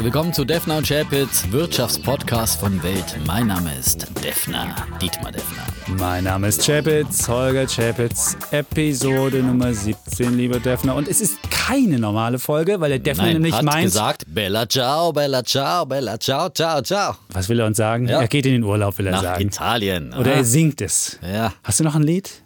Herzlich willkommen zu Defner und Chapitz, Wirtschaftspodcast von Welt. Mein Name ist Defner, Dietmar Defner. Mein Name ist Chapitz, Holger Chapitz, Episode Nummer 17, lieber Defner. Und es ist keine normale Folge, weil der Defner Nein, nämlich hat meint. gesagt, Bella ciao, Bella ciao, Bella ciao, ciao, ciao. Was will er uns sagen? Ja. Er geht in den Urlaub, will er Nach sagen. Italien. Oder Ah. er singt es. Ja, Hast du noch ein Lied?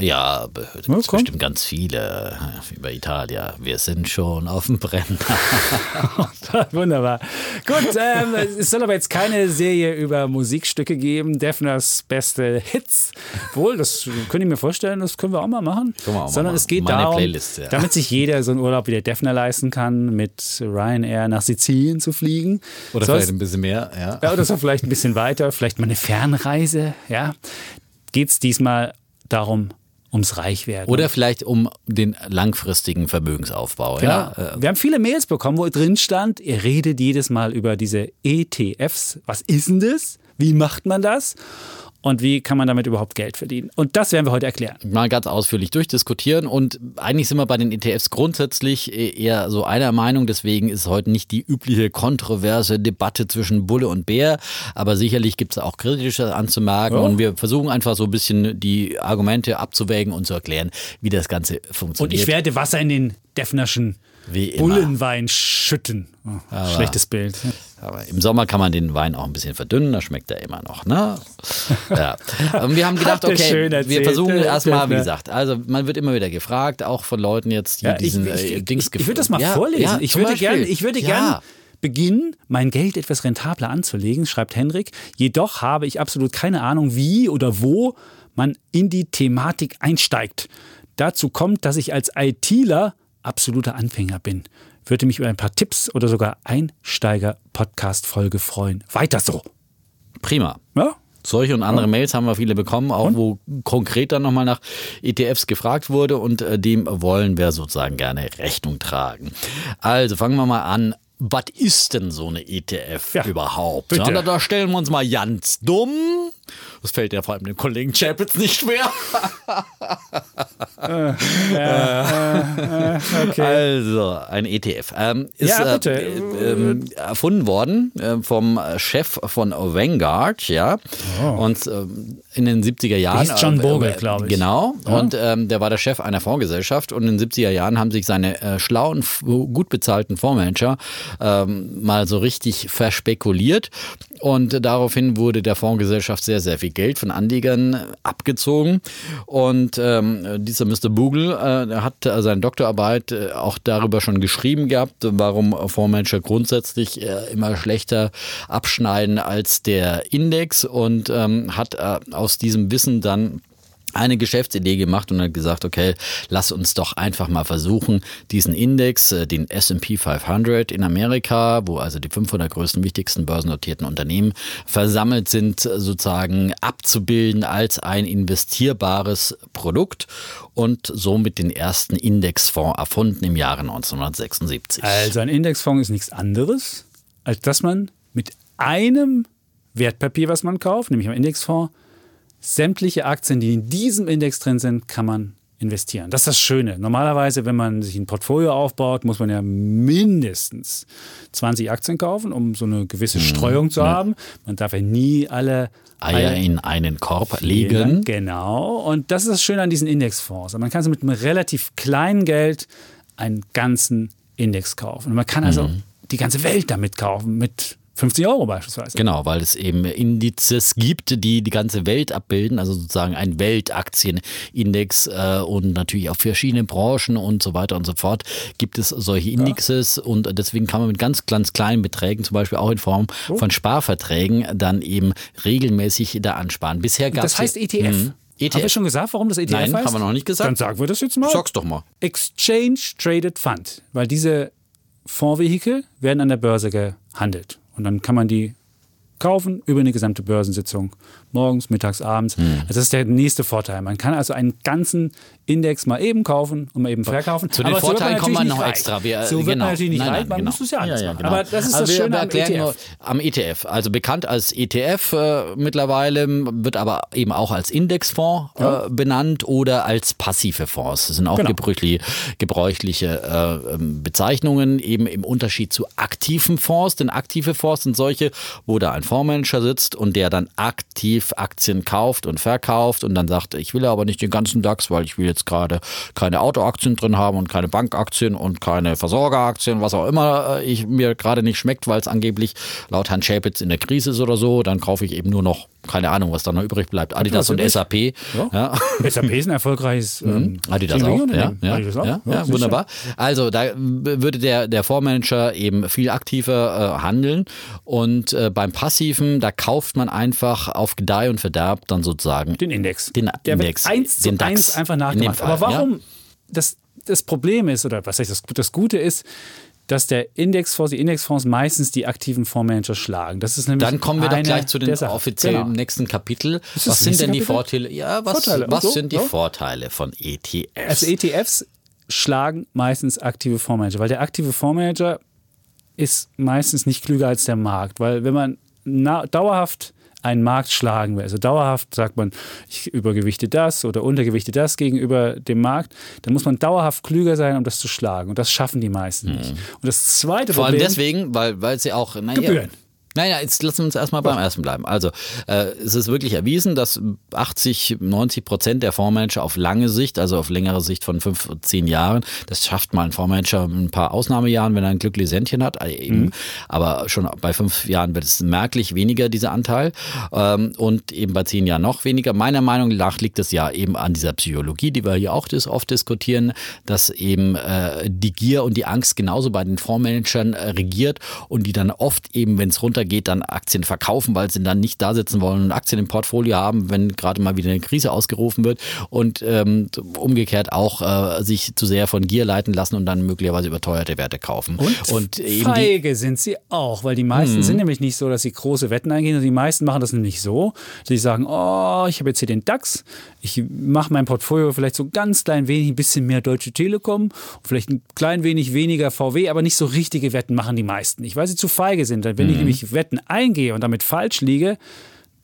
Ja, da komm. bestimmt ganz viele über Italien. Wir sind schon auf dem Brenner. Wunderbar. Gut, ähm, es soll aber jetzt keine Serie über Musikstücke geben. Defners beste Hits. Wohl, das könnte ich mir vorstellen, das können wir auch mal machen. Können wir auch mal Sondern machen. es geht Meine darum, Playlist, ja. damit sich jeder so einen Urlaub wie der Defner leisten kann, mit Ryanair nach Sizilien zu fliegen. Oder Soll's- vielleicht ein bisschen mehr. Ja. ja, oder so vielleicht ein bisschen weiter, vielleicht mal eine Fernreise, ja. Geht es diesmal darum, ums Reichwerden. Oder vielleicht um den langfristigen Vermögensaufbau. Ja. Genau. Wir haben viele Mails bekommen, wo drin stand, ihr redet jedes Mal über diese ETFs. Was ist denn das? Wie macht man das? Und wie kann man damit überhaupt Geld verdienen? Und das werden wir heute erklären. mal ganz ausführlich durchdiskutieren. Und eigentlich sind wir bei den ETFs grundsätzlich eher so einer Meinung. Deswegen ist heute nicht die übliche kontroverse Debatte zwischen Bulle und Bär. Aber sicherlich gibt es auch kritische anzumerken. Ja. Und wir versuchen einfach so ein bisschen die Argumente abzuwägen und zu erklären, wie das Ganze Und funktioniert. ich werde Wasser in den Defnerschen Wie immer. Bullenwein schütten. Oh, schlechtes Bild. Aber im Sommer kann man den Wein auch ein bisschen verdünnen, da schmeckt er immer noch. Ne? Ja. Und wir haben gedacht, okay, wir versuchen der erstmal, wie gesagt, also man wird immer wieder gefragt, auch von Leuten jetzt, die Ja, ich, diesen ich, äh, Dings ich, ich würde das mal ja, vorlesen. Ja, ich, würde Beispiel. gern, ich würde gern beginnen, mein Geld etwas rentabler anzulegen, schreibt Henrik. Jedoch habe ich absolut keine Ahnung, wie oder wo man in die Thematik einsteigt. Dazu kommt, dass ich als ITler absoluter Anfänger bin. Würde mich über ein paar Tipps oder sogar Einsteiger-Podcast-Folge freuen. Weiter so. Prima. Ja? Solche und andere Mails haben wir viele bekommen, auch wo konkret dann nochmal nach ETFs gefragt wurde und äh, dem wollen wir sozusagen gerne Rechnung tragen. Also fangen wir mal an. Was ist denn so eine ETF Ja, überhaupt? Ja, da, da stellen wir uns mal ganz dumm. Das fällt ja vor allem dem Kollegen Chapitz nicht schwer. Okay. Also, ein ETF. Ähm, ist Ja. Äh, äh, ähm, erfunden worden äh, vom Chef von Vanguard, ja. Und ähm, in den 70er Jahren. hieß John äh, Bogle, äh, glaub ich. Genau. Und ähm, der war der Chef einer Fondsgesellschaft. Und in den 70er Jahren haben sich seine äh, schlauen, gut bezahlten Fondsmanager ähm, mal so richtig verspekuliert. Und daraufhin wurde der Fondsgesellschaft sehr, sehr viel Geld von Anlegern abgezogen. Und ähm, dieser Mr. Bogle äh, hat äh, seine Doktorarbeit äh, auch darüber schon geschrieben gehabt, warum Fondsmanager grundsätzlich äh, immer schlechter abschneiden als der Index und ähm, hat äh, aus diesem Wissen dann eine Geschäftsidee gemacht und hat gesagt, okay, lass uns doch einfach mal versuchen, diesen Index, äh, den S&P 500 in Amerika, wo also die 500 größten, wichtigsten börsennotierten Unternehmen versammelt sind, sozusagen abzubilden als ein investierbares Produkt und somit den ersten Indexfonds erfunden im Jahre 1976. Also ein Indexfonds ist nichts anderes, als dass man mit einem Wertpapier, was man kauft, nämlich einem Indexfonds, sämtliche Aktien, die in diesem Index drin sind, kann man investieren. Das ist das Schöne. Normalerweise, wenn man sich ein Portfolio aufbaut, muss man ja mindestens 20 Aktien kaufen, um so eine gewisse Streuung zu haben. Man darf ja nie alle Eier in einen Korb legen. Genau. Und das ist das Schöne an diesen Indexfonds. Man kann so mit einem relativ kleinen Geld einen ganzen Index kaufen. Und man kann also Mhm. die ganze Welt damit kaufen, mit 50 Euro beispielsweise. Genau, weil es eben Indizes gibt, die die ganze Welt abbilden, also sozusagen ein Weltaktienindex äh, und natürlich auch verschiedene Branchen und so weiter und so fort gibt es solche Indizes und deswegen kann man mit ganz, ganz kleinen Beträgen, zum Beispiel auch in Form Oh. von Sparverträgen, dann eben regelmäßig da ansparen. Bisher gab es Das heißt ETF. Mhm. Haben wir ETF. schon gesagt, warum das ETF Nein, heißt? haben wir noch nicht gesagt. Dann sagen wir das jetzt mal. Sag's doch mal. Exchange Traded Fund, weil diese Fondsvehikel werden an der Börse gehandelt. Und dann kann man die kaufen über eine gesamte Börsensitzung. Morgens, mittags, abends. Hm. Also das ist der nächste Vorteil. Man kann also einen ganzen Index mal eben kaufen und mal eben verkaufen. Zu den Aber so man Vorteilen kommen wir natürlich noch reich. extra. Wir, so wird genau. man natürlich nicht Nein, reich, nein, man genau. muss es ja anders machen. genau. Aber das ist Aber das Schöne am ETF. nur am ETF. Also bekannt als ETF äh, mittlerweile, wird aber eben auch als Indexfonds äh, benannt oder als passive Fonds. Das sind auch Genau. gebräuchliche, gebräuchliche äh, ähm, Bezeichnungen, eben im Unterschied zu aktiven Fonds. Denn aktive Fonds sind solche, wo da ein Fondsmanager sitzt und der dann aktiv Aktien kauft und verkauft und dann sagt, ich will aber nicht den ganzen DAX, weil ich will jetzt gerade keine Autoaktien drin haben und keine Bankaktien und keine Versorgeraktien, was auch immer äh, ich, mir gerade nicht schmeckt, weil es angeblich laut Herrn Schäpitz in der Krise ist oder so, dann kaufe ich eben nur noch, keine Ahnung, was da noch übrig bleibt, Adidas und. SAP. Ja. SAP ist ein erfolgreiches ähm, Adidas auch, ja, Adidas auch. ja, ja, wunderbar. Also da würde der, der Fondsmanager eben viel aktiver äh, handeln und äh, beim Passiven, da kauft man einfach auf Gedeih und Verderb dann sozusagen Den Index. Den der Index, wird eins zu den DAX eins einfach in dem nachgemacht. Fall, Aber warum das, das Problem ist, oder was heißt das, das Gute ist, dass der Indexfonds, die Indexfonds meistens die aktiven Fondsmanager schlagen. Das ist nämlich Dann kommen wir doch gleich zu den offiziellen Genau. nächsten Kapitel. Was sind denn die Kapitel? Vorteile? Ja, was, Vorteile, was so, sind die so. Vorteile von ETFs? Also ETFs schlagen meistens aktive Fondsmanager, weil der aktive Fondsmanager ist meistens nicht klüger als der Markt, weil wenn man dauerhaft einen Markt schlagen will, also dauerhaft sagt man, ich übergewichte das oder untergewichte das gegenüber dem Markt, dann muss man dauerhaft klüger sein, um das zu schlagen. Und das schaffen die meisten nicht. Und das zweite Mhm. Vor allem Problem, deswegen, weil, weil sie auch. Naja, Gebühren. Naja, jetzt lassen wir uns erstmal beim ersten bleiben. Also, äh, es ist wirklich erwiesen, dass 80, 90 Prozent der Fondsmanager auf lange Sicht, also auf längere Sicht von fünf, zehn Jahren, das schafft mal ein Fondsmanager in ein paar Ausnahmejahren, wenn er ein glückliches Händchen hat, äh, eben, aber schon bei fünf Jahren wird es merklich weniger, dieser Anteil. Ähm, und eben bei zehn Jahren noch weniger. Meiner Meinung nach liegt es ja eben an dieser Psychologie, die wir hier auch oft diskutieren, dass eben äh, die Gier und die Angst genauso bei den Fondsmanagern äh, regiert und die dann oft eben, wenn es runtergeht, dann Aktien verkaufen, weil sie dann nicht da sitzen wollen und Aktien im Portfolio haben, wenn gerade mal wieder eine Krise ausgerufen wird und ähm, umgekehrt auch äh, sich zu sehr von Gier leiten lassen und dann möglicherweise überteuerte Werte kaufen. Und, eben die, feige sind sie auch, weil die meisten sind nämlich nicht so, dass sie große Wetten eingehen. Also die meisten machen das nämlich so, dass sie sagen, oh, ich habe jetzt hier den DAX, ich mache mein Portfolio vielleicht so ganz klein wenig, ein bisschen mehr Deutsche Telekom, vielleicht ein klein wenig weniger VW, aber nicht so richtige Wetten machen die meisten nicht, weil sie zu feige sind. Wenn ich nämlich Wetten eingehe und damit falsch liege,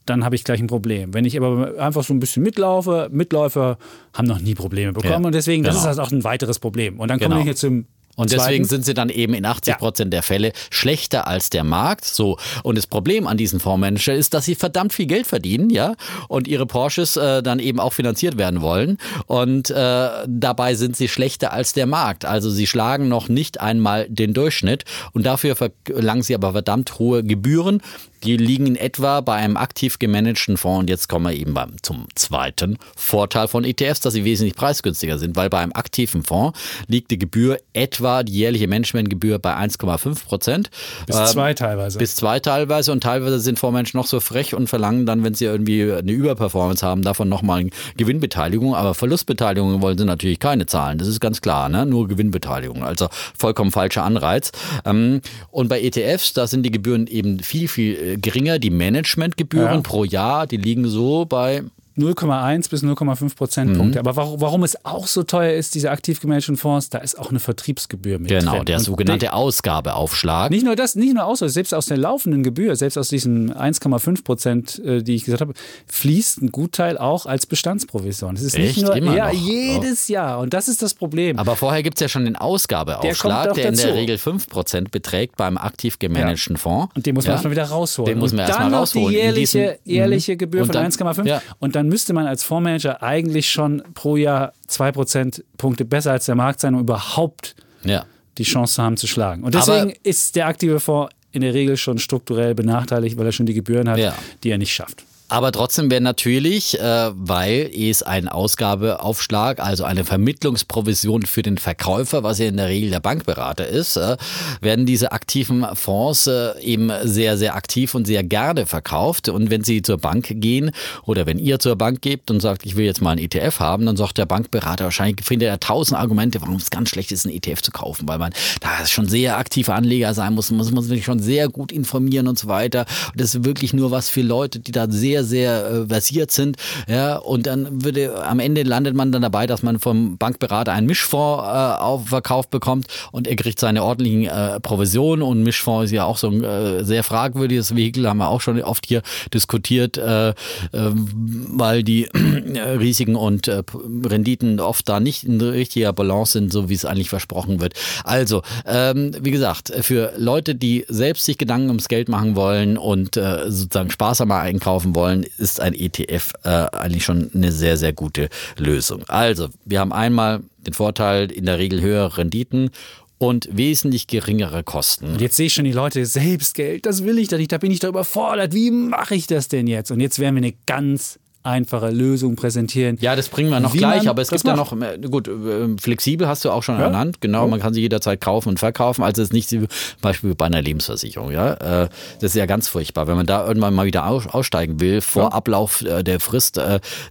dann habe ich gleich ein Problem. Wenn ich aber einfach so ein bisschen mitlaufe, Mitläufer haben noch nie Probleme bekommen Ja, und deswegen, das genau. ist halt auch ein weiteres Problem. Und dann Genau. kommen wir hier zum Und zweiten. deswegen sind sie dann eben in 80 Prozent der Fälle schlechter als der Markt. So. Und das Problem an diesen Fondsmanagern ist, dass sie verdammt viel Geld verdienen, ja, und ihre Porsches äh, dann eben auch finanziert werden wollen. Und äh, dabei sind sie schlechter als der Markt. Also sie schlagen noch nicht einmal den Durchschnitt und dafür verlangen sie aber verdammt hohe Gebühren. Die liegen in etwa bei einem aktiv gemanagten Fonds. Und jetzt kommen wir eben beim, zum zweiten Vorteil von ETFs, dass sie wesentlich preisgünstiger sind, weil bei einem aktiven Fonds liegt die Gebühr etwa die jährliche Managementgebühr bei 1,5 Prozent. Bis zwei teilweise. Bis zwei teilweise und teilweise sind Fondsmanager noch so frech und verlangen dann, wenn sie irgendwie eine Überperformance haben, davon nochmal Gewinnbeteiligung. Aber Verlustbeteiligung wollen sie natürlich keine zahlen. Das ist ganz klar, ne? nur Gewinnbeteiligung. Also vollkommen falscher Anreiz. Ähm, Und bei ETFs, da sind die Gebühren eben viel, viel äh, geringer. Die Managementgebühren Ja. pro Jahr, die liegen so bei 0,1 bis 0,5 Mhm. Prozentpunkte. Aber warum, warum es auch so teuer ist, diese aktiv gemanagten Fonds, da ist auch eine Vertriebsgebühr mit genau drin. der Und sogenannte Ausgabeaufschlag. Nicht nur das, nicht nur aus, selbst aus der laufenden Gebühr, selbst aus diesen 1,5 Prozent, äh, die ich gesagt habe, fließt ein Gutteil auch als Bestandsprovision. Das ist Echt? nicht nur Immer ja, noch? jedes Jahr. Und das ist das Problem. Aber vorher gibt es ja schon den Der Ausgabeaufschlag, auch der in der. Regel 5% beträgt beim aktiv gemanagten Fonds. Und den muss man Ja. erstmal wieder rausholen. Den muss man erstmal dann noch rausholen. die jährliche, jährliche Mhm. Gebühr Und von dann- 1,5. ja. Und dann müsste man als Fondsmanager eigentlich schon pro Jahr 2 Prozentpunkte besser als der Markt sein, um überhaupt Ja. die Chance zu haben zu schlagen. Und deswegen ist der aktive Fonds in der Regel schon strukturell benachteiligt, weil er schon die Gebühren hat, Ja. die er nicht schafft. Aber trotzdem wäre natürlich, äh, weil es ein Ausgabeaufschlag, also eine Vermittlungsprovision für den Verkäufer, was ja in der Regel der Bankberater ist, äh, werden diese aktiven Fonds äh, eben sehr, sehr aktiv und sehr gerne verkauft. Und wenn Sie zur Bank gehen oder wenn ihr zur Bank geht und sagt, ich will jetzt mal einen ETF haben, dann sagt der Bankberater wahrscheinlich, findet er tausend Argumente, warum es ganz schlecht ist, einen ETF zu kaufen, weil man da schon sehr aktive Anleger sein muss, muss man sich schon sehr gut informieren und so weiter. Und das ist wirklich nur was für Leute, die da sehr, sehr, äh, versiert sind. Ja, und dann würde am Ende landet man dann dabei, dass man vom Bankberater einen Mischfonds äh, auf verkauft bekommt und er kriegt seine ordentlichen äh, Provisionen und Mischfonds ist ja auch so ein äh, sehr fragwürdiges Vehikel, haben wir auch schon oft hier diskutiert, äh, äh, weil die Risiken und äh, Renditen oft da nicht in richtiger Balance sind, so wie es eigentlich versprochen wird. Also, ähm, wie gesagt, für Leute, die selbst sich Gedanken ums Geld machen wollen und äh, sozusagen sparsamer einkaufen wollen, ist ein ETF äh, eigentlich schon eine sehr, sehr gute Lösung. Also, wir haben einmal den Vorteil, in der Regel höhere Renditen und wesentlich geringere Kosten. Und jetzt sehe ich schon die Leute, Selbstgeld, das will ich doch nicht, da bin ich doch überfordert. Wie mache ich das denn jetzt? Und jetzt wären wir eine ganz einfache Lösung präsentieren. Ja, das bringen wir noch gleich, aber es gibt ja noch, äh, gut, äh, flexibel hast du auch schon Ja. ernannt, genau, Ja. man kann sie jederzeit kaufen und verkaufen, also es ist nicht zum Beispiel bei einer Lebensversicherung, ja, Äh, das ist ja ganz furchtbar, wenn man da irgendwann mal wieder aus- aussteigen will, vor Ablauf äh, der Frist,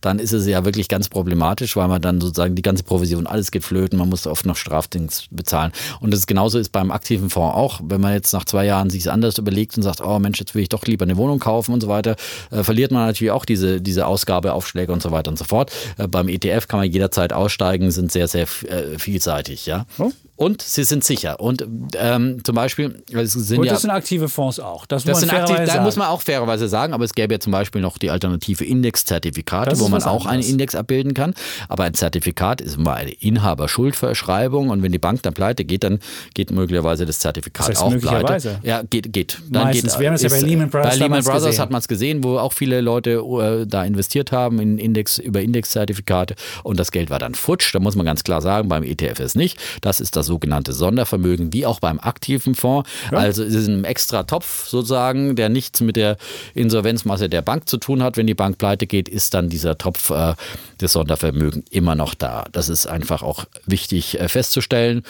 dann ist es ja wirklich ganz problematisch, weil man dann sozusagen die ganze Provision, alles geht flöten, man muss oft noch Strafdings bezahlen. Und das ist genauso ist beim aktiven Fonds auch, wenn man jetzt nach zwei Jahren sich anders überlegt und sagt, oh Mensch, jetzt will ich doch lieber eine Wohnung kaufen und so weiter, verliert man natürlich auch diese, diese Ausgabeaufschläge und so weiter und so fort. Äh, beim ETF kann man jederzeit aussteigen, sind sehr, sehr äh, vielseitig, ja. Oh. Und sie sind sicher. Und ähm, zum Beispiel, es sind Und ja. das sind aktive Fonds auch. Das, Das muss sind man aktiv, da muss man auch fairerweise sagen, aber es gäbe ja zum Beispiel noch die alternative Indexzertifikate, Das wo man auch einen anderes. Index abbilden kann. Aber ein Zertifikat ist immer eine Inhaberschuldverschreibung und wenn die Bank dann pleite geht, dann geht möglicherweise das Zertifikat Das heißt auch möglicherweise? pleite. Ja, geht, geht. Dann Meistens. geht, Wir haben es ja bei Lehman Brothers Bei Lehman Brothers gesehen. hat man es gesehen, wo auch viele Leute äh, da investiert haben in Index, über Indexzertifikate und das Geld war dann futsch. Da muss man ganz klar sagen, beim ETF ist nicht. Das ist das sogenannte Sondervermögen, wie auch beim aktiven Fonds. Also es ist ein extra Topf sozusagen, der nichts mit der Insolvenzmasse der Bank zu tun hat. Wenn die Bank pleite geht, ist dann dieser Topf äh, des Sondervermögens immer noch da. Das ist einfach auch wichtig äh, festzustellen.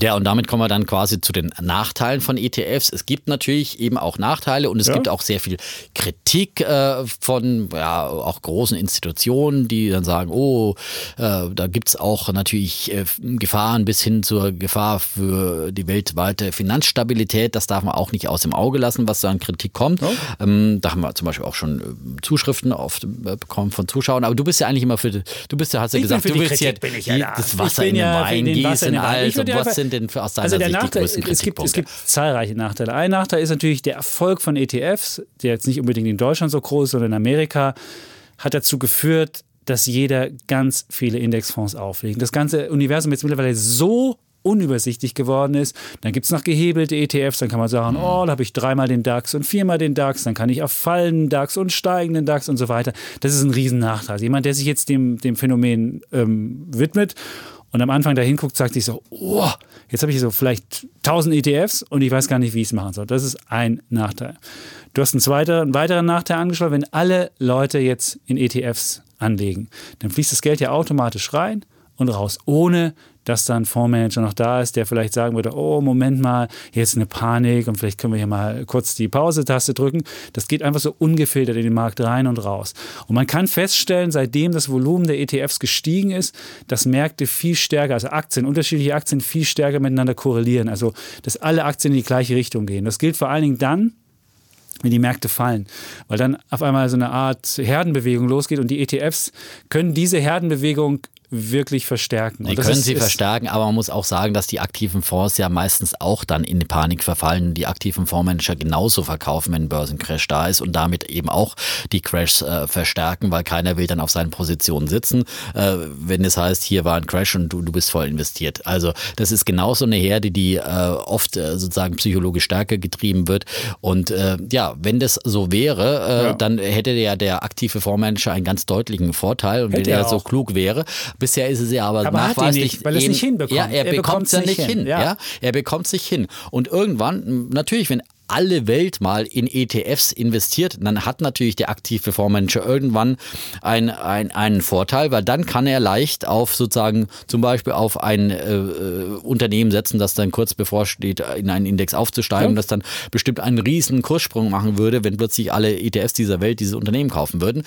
Ja, und damit kommen wir dann quasi zu den Nachteilen von ETFs. Es gibt natürlich eben auch Nachteile und es Ja. gibt auch sehr viel Kritik äh, von ja, auch großen Institutionen, die dann sagen, oh, äh, da gibt's auch natürlich äh, Gefahren bis hin zur Gefahr für die weltweite Finanzstabilität. Das darf man auch nicht aus dem Auge lassen, was da an Kritik kommt. Ähm, da haben wir zum Beispiel auch schon äh, Zuschriften auf, äh, bekommen von Zuschauern. Aber du bist ja eigentlich immer für, du bist ja, hast ja Ich gesagt, für du willst ja Kritik ja das Wasser in den ja Wein gießen. Also, was einfach- sind denn für aus deiner Also der Sicht die Nachteil, größten es gibt, es gibt zahlreiche Nachteile. Ein Nachteil ist natürlich der Erfolg von ETFs, der jetzt nicht unbedingt in Deutschland so groß ist, sondern in Amerika, hat dazu geführt, dass jeder ganz viele Indexfonds auflegt. Das ganze Universum jetzt mittlerweile so unübersichtlich geworden ist. Dann gibt es noch gehebelte ETFs, dann kann man sagen, oh, da habe ich dreimal den DAX und viermal den DAX, dann kann ich auf fallenden DAX und steigenden DAX und so weiter. Das ist ein Riesennachteil. Also Jemand, der sich jetzt dem, dem Phänomen ähm, widmet und am Anfang da hinguckt, sagt sich so, oh, jetzt habe ich so vielleicht 1000 ETFs und ich weiß gar nicht, wie ich es machen soll. Das ist ein Nachteil. Du hast einen, zweiter, einen weiteren Nachteil angeschaut, wenn alle Leute jetzt in ETFs anlegen, dann fließt das Geld ja automatisch rein und raus, ohne dass da ein Fondsmanager noch da ist, der vielleicht sagen würde, oh, Moment mal, jetzt eine Panik und vielleicht können wir hier mal kurz die Pause-Taste drücken. Das geht einfach so ungefiltert in den Markt rein und raus. Und man kann feststellen, seitdem das Volumen der ETFs gestiegen ist, dass Märkte viel stärker, also Aktien, unterschiedliche Aktien viel stärker miteinander korrelieren. Also, dass alle Aktien in die gleiche Richtung gehen. Das gilt vor allen Dingen dann, wenn die Märkte fallen, weil dann auf einmal so eine Art Herdenbewegung losgeht und die ETFs können diese Herdenbewegung wirklich verstärken. Die Und das können ist- sie ist- verstärken, aber man muss auch sagen, dass die aktiven Fonds ja meistens auch dann in Panik verfallen, die aktiven Fondsmanager genauso verkaufen, wenn ein Börsencrash da ist und damit eben auch die Crashs äh, verstärken, weil keiner will dann auf seinen Positionen sitzen, äh, wenn es heißt, hier war ein Crash und du, du bist voll investiert. Also das ist genauso eine Herde, die äh, oft äh, sozusagen psychologisch stärker getrieben wird und äh, ja, wenn das so wäre, äh, Ja. dann hätte ja der aktive Fondsmanager einen ganz deutlichen Vorteil und Hätte wenn er er so klug wäre. Bisher ist es ja aber, Aber nachweislich nicht, weil er es nicht hinbekommt. Ja, er, Er bekommt es ja nicht hin. ja. Ja. er bekommt es nicht hin. Und irgendwann, natürlich, wenn alle Welt mal in ETFs investiert, dann hat natürlich der aktive Fondsmanager irgendwann ein, ein, einen Vorteil, weil dann kann er leicht auf sozusagen zum Beispiel auf ein äh, äh, Unternehmen setzen, das dann kurz bevorsteht, in einen Index aufzusteigen, Ja. das dann bestimmt einen riesen Kurssprung machen würde, wenn plötzlich alle ETFs dieser Welt dieses Unternehmen kaufen würden.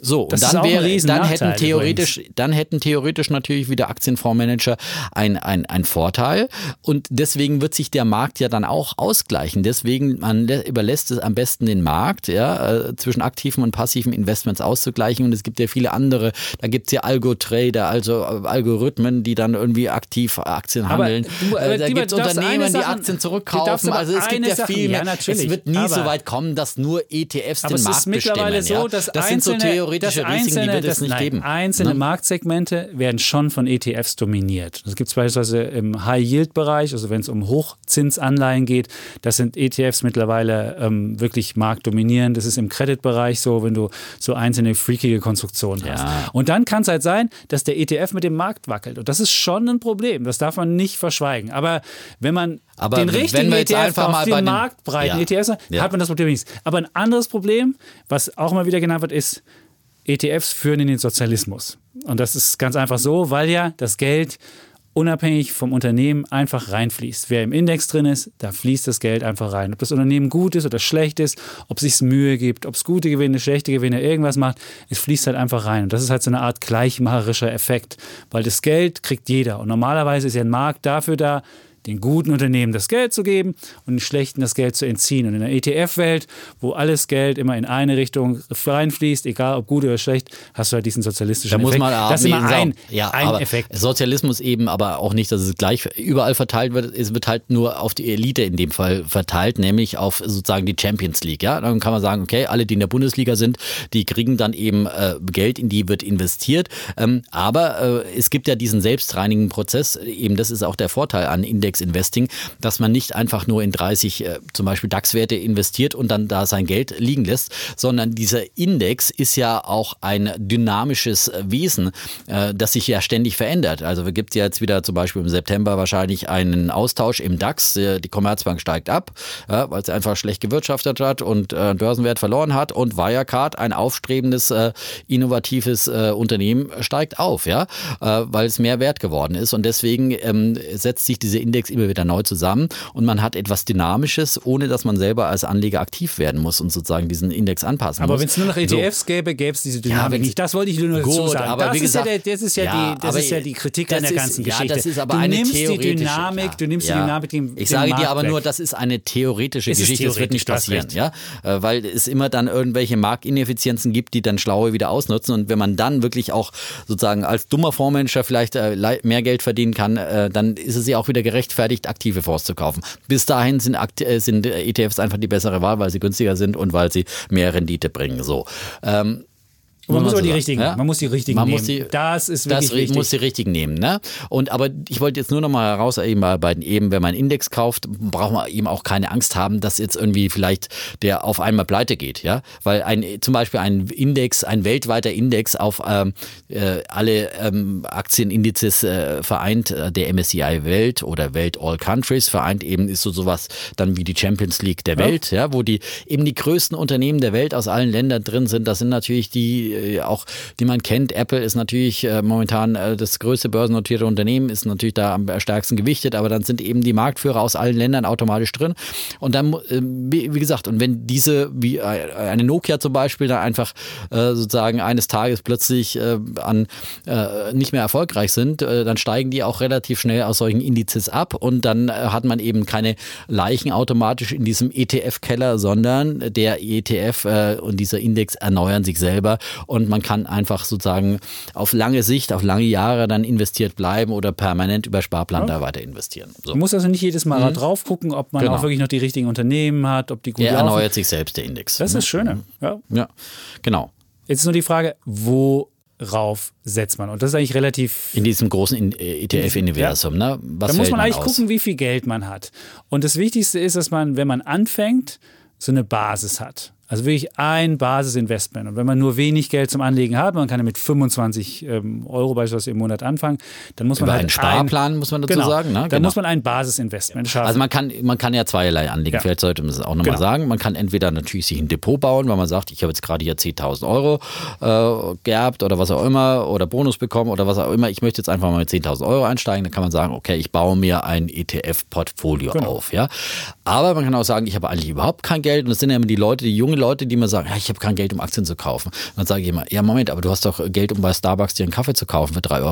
So, Das und dann wäre, dann hätten theoretisch, dann hätten theoretisch natürlich wieder Aktienfondsmanager ein, ein, ein Vorteil. Und deswegen wird sich der Markt ja dann auch ausgleichen. Deswegen deswegen, man überlässt es am besten den Markt, ja, äh, zwischen aktiven und passiven Investments auszugleichen. Und es gibt ja viele andere, da gibt es ja Algo-Trader, also äh, Algorithmen, die dann irgendwie aktiv Aktien handeln. du, Äh, da gibt es Unternehmen, die Aktien zurückkaufen. aber Also es gibt ja Sache- viel mehr. ja, natürlich. es wird nie Aber- so weit kommen, dass nur ETFs Aber den es Markt ist mittlerweile bestimmen. so, das sind so einzelne- theoretische Risiken, die einzelne- wird es dass- nicht nein, geben. Einzelne ne? Marktsegmente werden schon von ETFs dominiert. Das gibt es beispielsweise im High-Yield-Bereich, also wenn es um Hochzinsanleihen geht, das sind ETFs mittlerweile ähm, wirklich marktdominierend. Das ist im Credit-Bereich so, wenn du so einzelne freakige Konstruktionen hast. Ja. Und dann kann es halt sein, dass der ETF mit dem Markt wackelt. Und das ist schon ein Problem. Das darf man nicht verschweigen. Aber wenn man Aber den richtigen ETF einfach auf mal den marktbreiten Ja. ETFs hat, Ja. hat man das Problem nicht. Aber ein anderes Problem, was auch immer wieder genannt wird, ist, ETFs führen in den Sozialismus. Und das ist ganz einfach so, weil ja das Geld unabhängig vom Unternehmen einfach reinfließt. Wer im Index drin ist, da fließt das Geld einfach rein. Ob das Unternehmen gut ist oder schlecht ist, ob es sich Mühe gibt, ob es gute Gewinne, schlechte Gewinne, irgendwas macht, es fließt halt einfach rein. Und das ist halt so eine Art gleichmacherischer Effekt, weil das Geld kriegt jeder. Und normalerweise ist ja ein Markt dafür da, den guten Unternehmen das Geld zu geben und den schlechten das Geld zu entziehen. Und in der ETF-Welt, wo alles Geld immer in eine Richtung reinfließt, egal ob gut oder schlecht, hast du halt diesen sozialistischen Da muss Effekt. man das ist immer sagen, ein, ja, ein Effekt. Sozialismus eben, aber auch nicht, dass es gleich überall verteilt wird. Es wird halt nur auf die Elite in dem Fall verteilt, nämlich auf sozusagen die Champions League. Ja, dann kann man sagen, okay, alle, die in der Bundesliga sind, die kriegen dann eben äh, Geld, in die wird investiert. Ähm, aber äh, es gibt ja diesen selbstreinigen Prozess. Eben, das ist auch der Vorteil an Index Investing, dass man nicht einfach nur in 30 äh, zum Beispiel DAX-Werte investiert und dann da sein Geld liegen lässt, sondern dieser Index ist ja auch ein dynamisches äh, Wesen, äh, das sich ja ständig verändert. Also es gibt ja jetzt wieder zum Beispiel im September wahrscheinlich einen Austausch im DAX. Die Commerzbank steigt ab, ja, weil sie einfach schlecht gewirtschaftet hat und äh, Börsenwert verloren hat. Und Wirecard, ein aufstrebendes, äh, innovatives äh, Unternehmen, steigt auf, ja, äh, weil es mehr wert geworden ist. Und deswegen ähm, setzt sich dieser Index immer wieder neu zusammen und man hat etwas Dynamisches, ohne dass man selber als Anleger aktiv werden muss und sozusagen diesen Index anpassen Aber muss. wenn es nur noch So. ETFs gäbe, gäbe es diese Dynamik wenn's- nicht. Das wollte ich nur dazu Gut, sagen. aber das, wie ist gesagt- ja der, das, ist ja, Ja, die, das aber ist ja die Kritik an der ist- ganzen ja, Geschichte. das ist aber du eine nimmst theoretische, die Dynamik, ja. du nimmst Ja. die Dynamik dem, Ich sage dir aber weg. nur, das ist eine theoretische Es ist Geschichte, das wird theoretisch, nicht passieren, ja, Äh, weil es immer dann irgendwelche Marktineffizienzen gibt, die dann Schlaue wieder ausnutzen und wenn man dann wirklich auch sozusagen als dummer Fondsmanager vielleicht äh, mehr Geld verdienen kann, äh, dann ist es ja auch wieder gerechtfertigt, aktive Fonds zu kaufen. Bis dahin sind, äh, sind äh, ETFs einfach die bessere Wahl, weil sie günstiger sind und weil sie mehr Rendite bringen. So. Ähm, man muss aber die richtigen, ja? man muss die richtigen Man nehmen. muss die- das ist das wirklich ri- wichtig. muss die richtigen nehmen. Ne? Und aber ich wollte jetzt nur noch mal heraus, eben eben, wenn man einen Index kauft, braucht man eben auch keine Angst haben, dass jetzt irgendwie vielleicht der auf einmal pleite geht, ja, weil ein zum Beispiel ein Index, ein weltweiter Index auf ähm, äh, alle ähm, Aktienindizes äh, vereint, äh, der MSCI Welt oder Welt All Countries vereint eben ist so sowas dann wie die Champions League der Welt, ja, wo die eben die größten Unternehmen der Welt aus allen Ländern drin sind. Das sind natürlich die äh, auch, die man kennt. Apple ist natürlich äh, momentan äh, das größte börsennotierte Unternehmen, ist natürlich da am stärksten gewichtet, aber dann sind eben die Marktführer aus allen Ländern automatisch drin. Und dann, wie gesagt, und wenn diese, wie eine Nokia zum Beispiel, da einfach sozusagen eines Tages plötzlich an nicht mehr erfolgreich sind, dann steigen die auch relativ schnell aus solchen Indizes ab und dann hat man eben keine Leichen automatisch in diesem ETF-Keller, sondern der ETF und dieser Index erneuern sich selber und man kann einfach sozusagen auf lange Sicht, auf lange Jahre dann investiert bleiben oder permanent über Sparplan da weiter investieren. So. Man muss also nicht jedes Mal drauf gucken, ob man Genau. auch wirklich noch die richtigen Unternehmen hat, ob die gut Der laufen. erneuert sich selbst, der Index. Das ist das Schöne. Ja. Ja, genau. Jetzt ist nur die Frage, worauf setzt man? Und das ist eigentlich relativ In diesem großen äh, ETF-Universum. Ne? Was Da muss wählt man eigentlich aus? gucken, wie viel Geld man hat. Und das Wichtigste ist, dass man, wenn man anfängt, so eine Basis hat. Also wirklich ein Basisinvestment. Und wenn man nur wenig Geld zum Anlegen hat, man kann ja mit 25 ähm, Euro beispielsweise im Monat anfangen, dann muss man Über halt einen Sparplan, ein, muss man dazu genau, sagen. Ne? Dann Genau. muss man ein Basisinvestment schaffen. Also man kann, man kann ja zweierlei anlegen. Ja. Vielleicht sollte man das auch nochmal Genau. sagen. Man kann entweder natürlich sich ein Depot bauen, weil man sagt, ich habe jetzt gerade hier 10.000 Euro äh, geerbt oder was auch immer oder Bonus bekommen oder was auch immer. Ich möchte jetzt einfach mal mit 10.000 Euro einsteigen. Dann kann man sagen, okay, ich baue mir ein ETF-Portfolio Genau. auf. Ja? Aber man kann auch sagen, ich habe eigentlich überhaupt kein Geld. Und das sind ja immer die Leute, die jungen Leute, die mir sagen, ja, ich habe kein Geld, um Aktien zu kaufen. Und dann sage ich immer, ja, Moment, aber du hast doch Geld, um bei Starbucks dir einen Kaffee zu kaufen für 3,50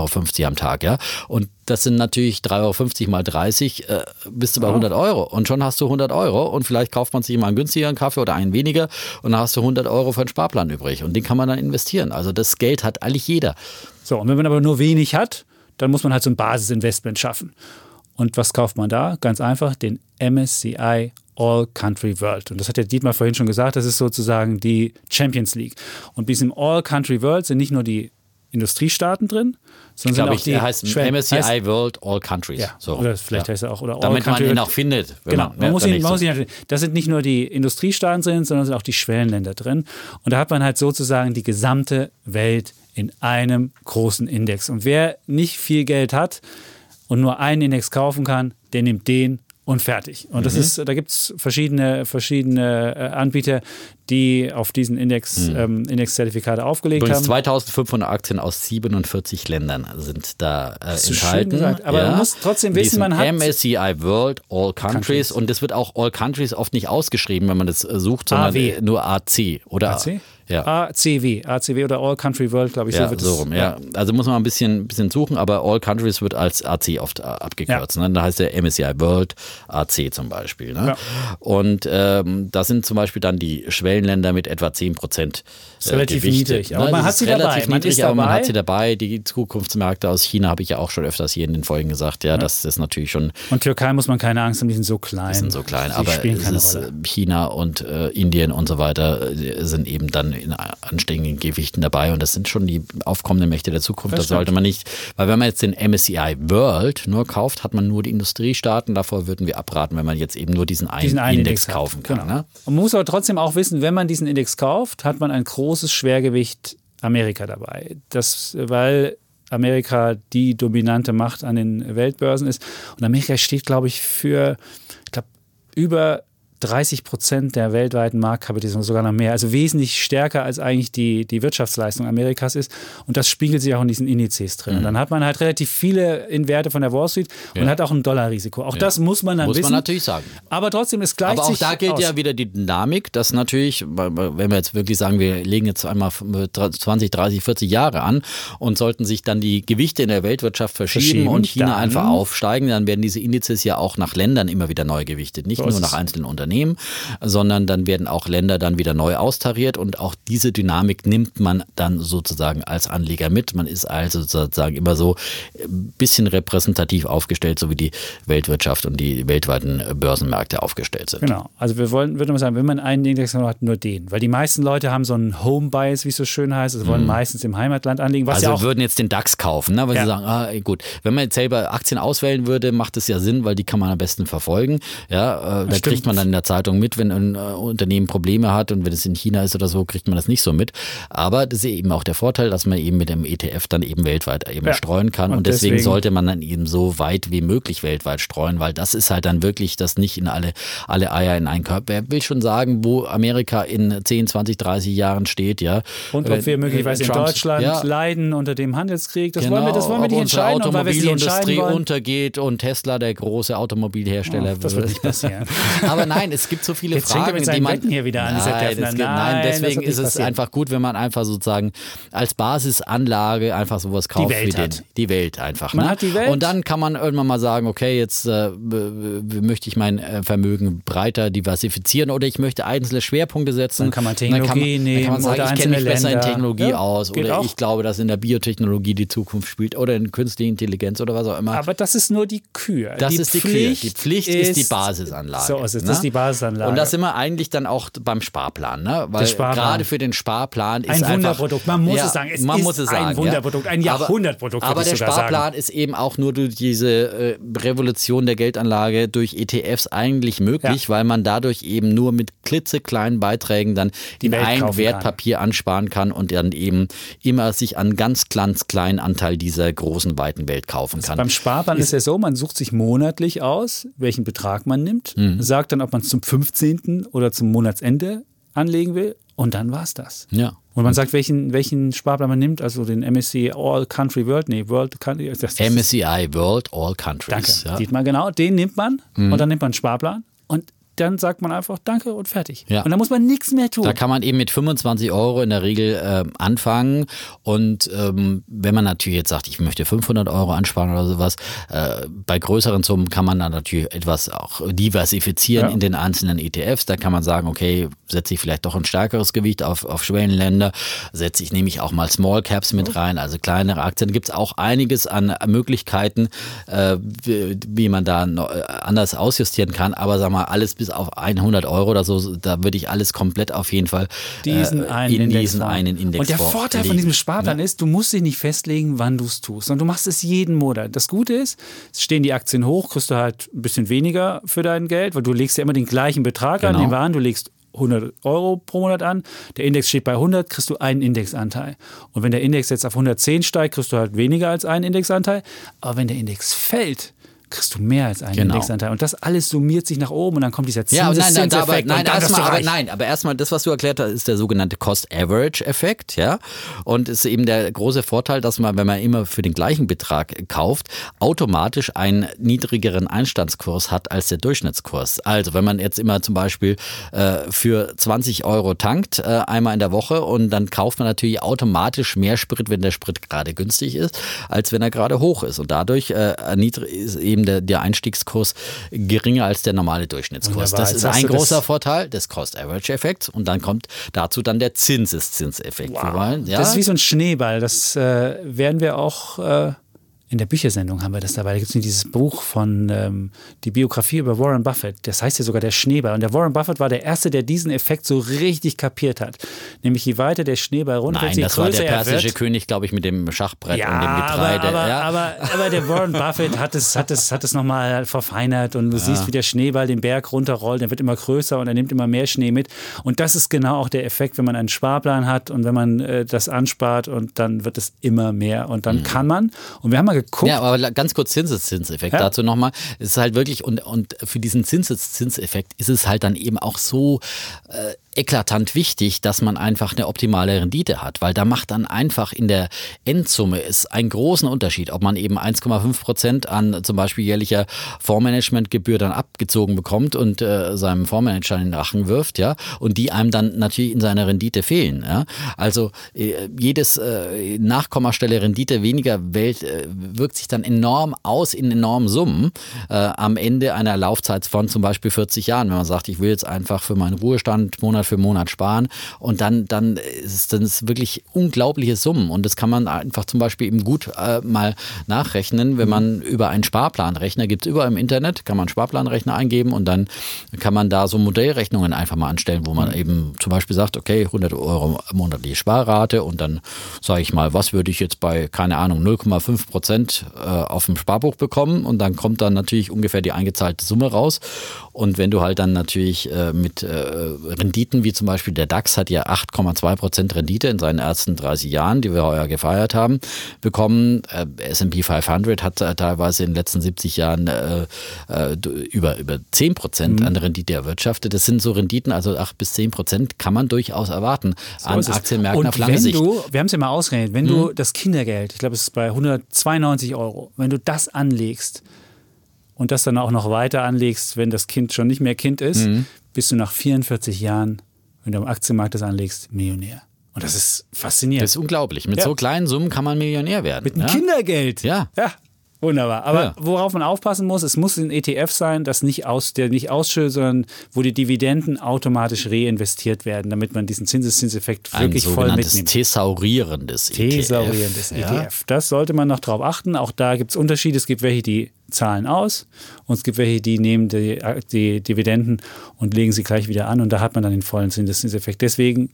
Euro am Tag, ja. Und das sind natürlich 3,50 Euro mal 30, äh, bist du bei 100 Euro. Und schon hast du 100 Euro und vielleicht kauft man sich mal einen günstigeren Kaffee oder einen weniger und dann hast du 100 Euro für einen Sparplan übrig. Und den kann man dann investieren. Also das Geld hat eigentlich jeder. So, und wenn man aber nur wenig hat, dann muss man halt so ein Basisinvestment schaffen. Und was kauft man da? Ganz einfach den MSCI All Country World. Und das hat der Dietmar vorhin schon gesagt, das ist sozusagen die Champions League. Und bei diesem All Country World sind nicht nur die Industriestaaten drin, sondern sind auch ich, die er heißt Schwellen- MSCI heißt- World All Countries. ja, so. oder vielleicht ja. heißt er auch oder All Damit man Country ihn World. auch findet. Genau, man, muss da ihn, nicht man muss ihn das sind nicht nur die Industriestaaten drin, sondern sind auch die Schwellenländer drin. Und da hat man halt sozusagen die gesamte Welt in einem großen Index. Und wer nicht viel Geld hat und nur einen Index kaufen kann, der nimmt den und fertig. Und Mhm. das ist, da gibt es verschiedene, verschiedene äh, Anbieter, die auf diesen Index, ähm, Indexzertifikate aufgelegt Mhm. Übrigens haben. 2500 Aktien aus 47 Ländern sind da äh, enthalten. Aber man muss trotzdem wissen, man hat- MSCI World All Countries, Countries. und das wird auch All Countries oft nicht ausgeschrieben, wenn man das äh, sucht, sondern AW. äh, nur AC oder AC? Ja. ACW, ACW oder All Country World, glaube ich, Ja, so wird so es- rum, ja. Also muss man ein bisschen, bisschen suchen, aber All Countries wird als AC oft äh, abgekürzt. Ne? Da heißt der MSCI World AC zum Beispiel. Ne? Ja. Und ähm, da sind zum Beispiel dann die Schwellenländer mit etwa 10 Prozent. Ist relativ niedrig, aber man Das hat sie dabei, relativ man niedrig, ist aber man dabei. hat sie dabei. Die Zukunftsmärkte aus China habe ich ja auch schon öfters hier in den Folgen gesagt. Ja, das ist natürlich schon Und Türkei muss man keine Angst haben, die sind so klein. sind so klein, Die aber spielen es keine ist, äh, China und äh, Indien und so weiter äh, sind eben dann in anständigen Gewichten dabei und das sind schon die aufkommenden Mächte der Zukunft. Das Das, sollte man nicht, weil wenn man jetzt den MSCI World nur kauft, hat man nur die Industriestaaten. Davor würden wir abraten, wenn man jetzt eben nur diesen einen, diesen einen Index, hat. kaufen kann. Genau. Ne? Und man muss aber trotzdem auch wissen, wenn man diesen Index kauft, hat man ein großes Schwergewicht Amerika dabei. Das, weil Amerika die dominante Macht an den Weltbörsen ist. Und Amerika steht, glaube ich, für, ich glaube, über 30 Prozent der weltweiten Marktkapitalisierung, sogar noch mehr. Also wesentlich stärker als eigentlich die, die Wirtschaftsleistung Amerikas ist. Und das spiegelt sich auch in diesen Indizes drin. Und Mhm. dann hat man halt relativ viele in Werte von der Wall Street und hat auch ein Dollarrisiko. Auch das muss man dann Muss wissen. man natürlich sagen. Aber trotzdem, es gleicht Aber auch da gilt aus. ja wieder die Dynamik, dass natürlich, wenn wir jetzt wirklich sagen, wir legen jetzt einmal 20, 30, 40 Jahre an und sollten sich dann die Gewichte in der Weltwirtschaft verschieben, Verschieben, und China einfach aufsteigen, dann werden diese Indizes ja auch nach Ländern immer wieder neu gewichtet. Nicht So ist nur nach einzelnen Unternehmen, sondern dann werden auch Länder dann wieder neu austariert und auch diese Dynamik nimmt man dann sozusagen als Anleger mit. Man ist also sozusagen immer so ein bisschen repräsentativ aufgestellt, so wie die Weltwirtschaft und die weltweiten Börsenmärkte aufgestellt sind. Genau. Also wir wollen, würde man sagen, wenn man einen Index hat, nur den. Weil die meisten Leute haben so einen Home-Bias, wie es so schön heißt. Also wollen meistens im Heimatland anlegen. Mhm. Also ja würden jetzt den DAX kaufen, ne? weil Ja. sie sagen, ah, gut, wenn man jetzt selber Aktien auswählen würde, macht es ja Sinn, weil die kann man am besten verfolgen. Ja, äh, da stimmt. kriegt man dann der Zeitung mit, wenn ein äh, Unternehmen Probleme hat und wenn es in China ist oder so, kriegt man das nicht so mit. Aber das ist eben auch der Vorteil, dass man eben mit dem ETF dann eben weltweit eben Ja. streuen kann und, Und deswegen, deswegen- sollte man dann eben so weit wie möglich weltweit streuen, weil das ist halt dann wirklich das nicht in alle, alle Eier in einen Körper. Wer will schon sagen, wo Amerika in 10, 20, 30 Jahren steht, ja. und ob wir möglicherweise in Deutschland ja. leiden unter dem Handelskrieg, das Genau, wollen wir, das wollen wir nicht entscheiden, Automobilindustrie untergeht und Tesla der große Automobilhersteller Oh, das wird nicht passieren. Aber nein, es gibt so viele Jetzt Fragen, mit die man Wetten hier wieder an, nein, Nein, nein, deswegen ist es passieren. einfach gut, wenn man einfach sozusagen als Basisanlage einfach sowas kauft Welt wie den, hat. die Welt einfach. Man ne? hat die Welt. Und dann kann man irgendwann mal sagen, okay, jetzt äh, möchte ich mein äh, Vermögen breiter diversifizieren oder ich möchte einzelne Schwerpunkte setzen. Dann kann man Und dann kann man, Technologie dann nehmen kann man sagen, ich kenne mich besser in. Technologie Ja, aus oder auch. ich glaube, dass in der Biotechnologie die Zukunft spielt oder in künstliche Intelligenz oder was auch immer. Aber das ist nur die Kür. Das die ist die Pflicht Kür. Die Pflicht ist, die Basisanlage. So ist es. ne? Das ist die Basisanlage. Und das sind wir eigentlich dann auch beim Sparplan, ne? Weil gerade für den Sparplan ist Ein einfach, Wunderprodukt. Man muss ja, es sagen. Es man ist muss es ein sagen, Wunderprodukt, ja. ein Jahrhundertprodukt, Aber, aber der Sparplan sagen. ist eben auch nur durch diese äh, Revolution der Geldanlage durch ETFs eigentlich möglich, Ja. weil man dadurch eben nur mit klitzekleinen Beiträgen dann Die Welt ein Wertpapier ansparen kann und dann eben immer sich einen ganz, ganz kleinen Anteil dieser großen, weiten Welt kaufen kann. Beim Sparplan ist ja so, man sucht sich monatlich aus, welchen Betrag man nimmt, Mhm. sagt dann, ob man es zum 15. oder zum Monatsende anlegen will und dann war es das. ja. Und man sagt, welchen, welchen Sparplan man nimmt, also den MSCI All Country World, nee, World Country. Das, das, MSCI World All Danke, Countries. Ja. Dietmar, genau, den nimmt man und dann nimmt man einen Sparplan dann sagt man einfach Danke und fertig. Ja. Und dann muss man nichts mehr tun. Da kann man eben mit 25 Euro in der Regel äh, anfangen. Und ähm, wenn man natürlich jetzt sagt, ich möchte 500 Euro ansparen oder sowas, äh, bei größeren Summen kann man dann natürlich etwas auch diversifizieren Ja. in den einzelnen ETFs. Da kann man sagen, okay, setze ich vielleicht doch ein stärkeres Gewicht auf, auf Schwellenländer, setze ich nämlich auch mal Small Caps mit rein, also kleinere Aktien. Gibt es auch einiges an Möglichkeiten, äh, wie, wie man da äh, anders ausjustieren kann. Aber sag mal, alles bis auf 100 Euro oder so, da würde ich alles komplett auf jeden Fall diesen äh, einen in Index diesen einen Index Und der Vorteil von diesem Sparplan ist, du musst dich nicht festlegen, wann du es tust, sondern du machst es jeden Monat. Das Gute ist, stehen die Aktien hoch, kriegst du halt ein bisschen weniger für dein Geld, weil du legst ja immer den gleichen Betrag an. Genau. Nehmen wir an, du legst 100 Euro pro Monat an, der Index steht bei 100, kriegst du einen Indexanteil. Und wenn der Index jetzt auf 110 steigt, kriegst du halt weniger als einen Indexanteil. Aber wenn der Index fällt, kriegst du mehr als einen Genau. Indexanteil. Und das alles summiert sich nach oben und dann kommt dieser Ja, aber nein, nein, da, aber, Zinseszinseffekt nein, erstmal, aber nein, aber erstmal das, was du erklärt hast, ist der sogenannte Cost-Average-Effekt, ja. Und ist eben der große Vorteil, dass man, wenn man immer für den gleichen Betrag kauft, automatisch einen niedrigeren Einstandskurs hat als der Durchschnittskurs. Also, wenn man jetzt immer zum Beispiel äh, für 20 Euro tankt, äh, einmal in der Woche, und dann kauft man natürlich automatisch mehr Sprit, wenn der Sprit gerade günstig ist, als wenn er gerade hoch ist. Und dadurch äh, ist eben der, der Einstiegskurs geringer als der normale Durchschnittskurs. Wunderbar, Das ist ein du das- großer Vorteil des Cost-Average-Effekts und dann kommt dazu dann der Zinseszinseffekt. Wollen- Ja? Das ist wie so ein Schneeball. Das äh, werden wir auch äh, in der Büchersendung haben wir das dabei. Da gibt es dieses Buch von ähm, die Biografie über Warren Buffett. Das heißt ja sogar der Schneeball. Und der Warren Buffett war der Erste, der diesen Effekt so richtig kapiert hat. Nämlich je weiter der Schneeball runterfällt, Nein, das war der er persische wird. König, glaube ich, mit dem Schachbrett Ja, und dem Getreide. aber, aber, ja? aber, aber der Warren Buffett hat es, hat es, hat es nochmal verfeinert und du siehst, wie der Schneeball den Berg runterrollt, der wird immer größer und er nimmt immer mehr Schnee mit. Und das ist genau auch der Effekt, wenn man einen Sparplan hat und wenn man äh, das anspart und dann wird es immer mehr und dann kann man, und wir haben mal geguckt. Ja, aber ganz kurz Zinseszinseffekt Ja. dazu nochmal. Es ist halt wirklich, und, und für diesen Zinseszinseffekt ist es halt dann eben auch so äh, eklatant wichtig, dass man einfach eine optimale Rendite hat, weil da macht dann einfach in der Endsumme ist einen großen Unterschied, ob man eben 1,5 Prozent an zum Beispiel jährlicher Fondsmanagementgebühr dann abgezogen bekommt und äh, seinem Fondsmanager in den Rachen wirft, ja, und die einem dann natürlich in seiner Rendite fehlen. Ja? Also äh, jedes äh, Nachkommastelle Rendite weniger Welt äh, wirkt sich dann enorm aus in enormen Summen äh, am Ende einer Laufzeit von zum Beispiel 40 Jahren, wenn man sagt, ich will jetzt einfach für meinen Ruhestand Monat für Monat sparen. Und dann, dann ist ist wirklich unglaubliche Summen. Und das kann man einfach zum Beispiel eben gut äh, mal nachrechnen, wenn man über einen Sparplanrechner, gibt es überall im Internet, kann man Sparplanrechner eingeben und dann kann man da so Modellrechnungen einfach mal anstellen, wo man eben zum Beispiel sagt, okay, 100 Euro monatliche Sparrate und dann sage ich mal, was würde ich jetzt bei, keine Ahnung, 0,5 Prozent äh, auf dem Sparbuch bekommen? Und dann kommt dann natürlich ungefähr die eingezahlte Summe raus. Und wenn du halt dann natürlich äh, mit äh, Renditen, wie zum Beispiel der DAX hat ja 8,2 Prozent Rendite in seinen ersten 30 Jahren, die wir heuer gefeiert haben, bekommen. Äh, S&P 500 hat teilweise in den letzten 70 Jahren äh, äh, über, über 10 Prozent Mhm. an Rendite erwirtschaftet. Das sind so Renditen, also 8 bis 10 Prozent kann man durchaus erwarten an ist es. Aktienmärkten und auf lange wenn Sicht. Mhm. Du, wir haben es ja mal ausgerechnet, wenn du das Kindergeld, ich glaube, es ist bei 192 Euro, wenn du das anlegst und das dann auch noch weiter anlegst, wenn das Kind schon nicht mehr Kind ist, Mhm. bist du nach 44 Jahren, wenn du am Aktienmarkt das anlegst, Millionär. Und das ist faszinierend. Das ist unglaublich. Mit Ja. so kleinen Summen kann man Millionär werden. Mit ja? Kindergeld. Ja. Ja. Wunderbar. Aber Ja. worauf man aufpassen muss, es muss ein ETF sein, das nicht aus, der nicht ausschüttet, sondern wo die Dividenden automatisch reinvestiert werden, damit man diesen Zinseszinseffekt wirklich voll mitnimmt. thesaurierendes Thesaurierendes ETF. Ja. ETF. Das sollte man noch drauf achten. Auch da gibt es Unterschiede. Es gibt welche, die zahlen aus und es gibt welche, die nehmen die, die Dividenden und legen sie gleich wieder an und da hat man dann den vollen Zinseszinseffekt. Deswegen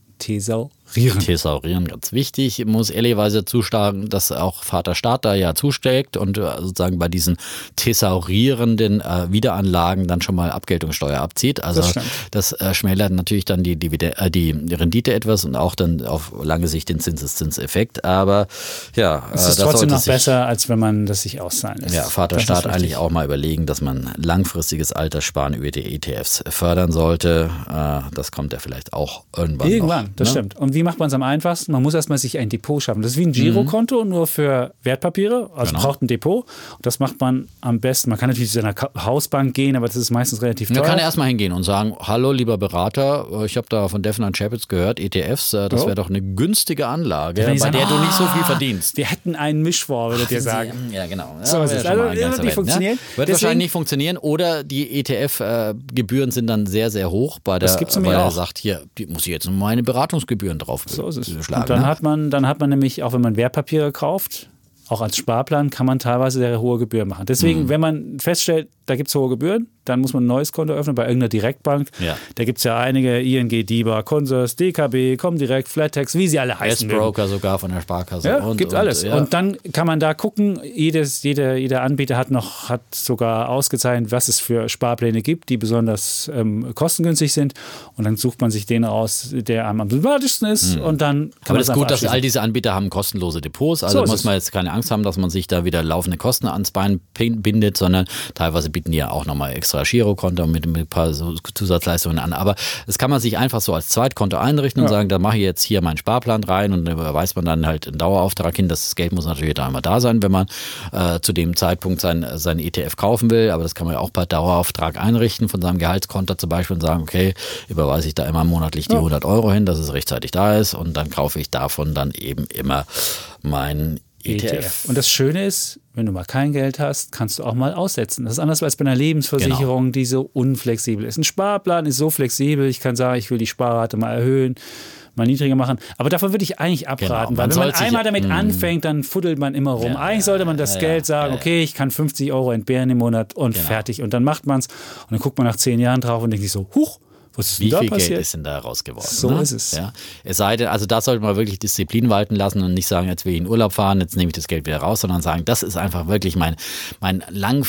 thesaurieren. Thesaurieren ganz wichtig. Ich muss ehrlicherweise zusagen, dass auch Vater Staat da ja zusteckt und äh, sozusagen bei diesen thesaurierenden äh, Wiederanlagen dann schon mal Abgeltungssteuer abzieht. Also Das das, äh, schmälert natürlich dann die, Divide äh, die Rendite etwas und auch dann auf lange Sicht den Zinseszinseffekt. Aber ja, Es äh, ist trotzdem noch sich- besser, als wenn man das sich auszahlen lässt. Ja, Vater Das Staat Staat eigentlich auch mal überlegen, dass man langfristiges Alterssparen über die ETFs fördern sollte. Äh, das kommt ja vielleicht auch irgendwann. Irgendwann, noch, das ne? stimmt. Und wie macht man es am einfachsten? Man muss erstmal sich ein Depot schaffen. Das ist wie ein Girokonto, nur für Wertpapiere. Also Genau. braucht ein Depot. Und das macht man am besten. Man kann natürlich zu seiner Hausbank gehen, aber das ist meistens relativ Man teuer. kann erstmal hingehen und sagen, hallo lieber Berater, äh, ich habe da von Devon Chapitz gehört, ETFs, äh, das wäre doch eine günstige Anlage, bei sagen, der du nicht so viel "Ah, verdienst. Wir hätten einen Mischfonds, würdet ihr sagen. Ja, genau. Ja, So ist es. Also, wird nicht erwähnt, funktionieren. Ne? Wird Deswegen- wahrscheinlich nicht funktionieren oder die ETF-Gebühren sind dann sehr, sehr hoch, bei der, weil er sagt, hier, muss ich jetzt meine Beratungsgebühren drauf So ist es. schlagen. Und dann ne? hat man, dann hat man nämlich, auch wenn man Wertpapiere kauft, auch als Sparplan kann man teilweise sehr hohe Gebühren machen. Mhm. Deswegen, wenn man feststellt, da gibt es hohe Gebühren, dann muss man ein neues Konto öffnen bei irgendeiner Direktbank. Ja. Da gibt es ja einige, ING, DIBA, Consors, DKB, Comdirect, Flatex, wie sie alle heißen. S-Broker sogar von der Sparkasse. Ja, und, gibt's und, alles. ja. Und dann kann man da gucken, jedes, jeder, jeder Anbieter hat noch, hat sogar ausgezeichnet, was es für Sparpläne gibt, die besonders ähm, kostengünstig sind. Und dann sucht man sich den aus, der am sympathischsten ist. Und dann kann Mhm. Aber man das ist gut, dass all diese Anbieter haben kostenlose Depots. Also So muss man jetzt keine Angst haben, dass man sich da wieder laufende Kosten ans Bein bindet, sondern teilweise bieten die ja auch nochmal extra Girokonto mit, mit ein paar so Zusatzleistungen an. Aber das kann man sich einfach so als Zweitkonto einrichten und sagen, da mache ich jetzt hier meinen Sparplan rein und dann überweist man dann halt einen Dauerauftrag hin. Das Geld muss natürlich da einmal da sein, wenn man äh, zu dem Zeitpunkt sein, sein ETF kaufen will. Aber das kann man ja auch per Dauerauftrag einrichten von seinem Gehaltskonto zum Beispiel und sagen, okay, überweise ich da immer monatlich die 100 Euro hin, dass es rechtzeitig da ist und dann kaufe ich davon dann eben immer meinen ETF. ETF. Und das Schöne ist, wenn du mal kein Geld hast, kannst du auch mal aussetzen. Das ist anders als bei einer Lebensversicherung, Genau. die so unflexibel ist. Ein Sparplan ist so flexibel, ich kann sagen, ich will die Sparrate mal erhöhen, mal niedriger machen. Aber davon würde ich eigentlich abraten, Genau. Weil wenn man einmal damit Mm. anfängt, dann fuddelt man immer rum. Ja, eigentlich sollte man das ja, Geld sagen, ja. okay, ich kann 50 Euro entbehren im Monat und Genau. fertig. Und dann macht man es und dann guckt man nach zehn Jahren drauf und denkt sich so, huch, was ist denn Wie da viel passiert? Geld ist denn da rausgeworden? So ne? ist es. Ja. Es sei denn, also da sollte man wirklich Disziplin walten lassen und nicht sagen, jetzt will ich in Urlaub fahren, jetzt nehme ich das Geld wieder raus, sondern sagen, das ist einfach wirklich mein, mein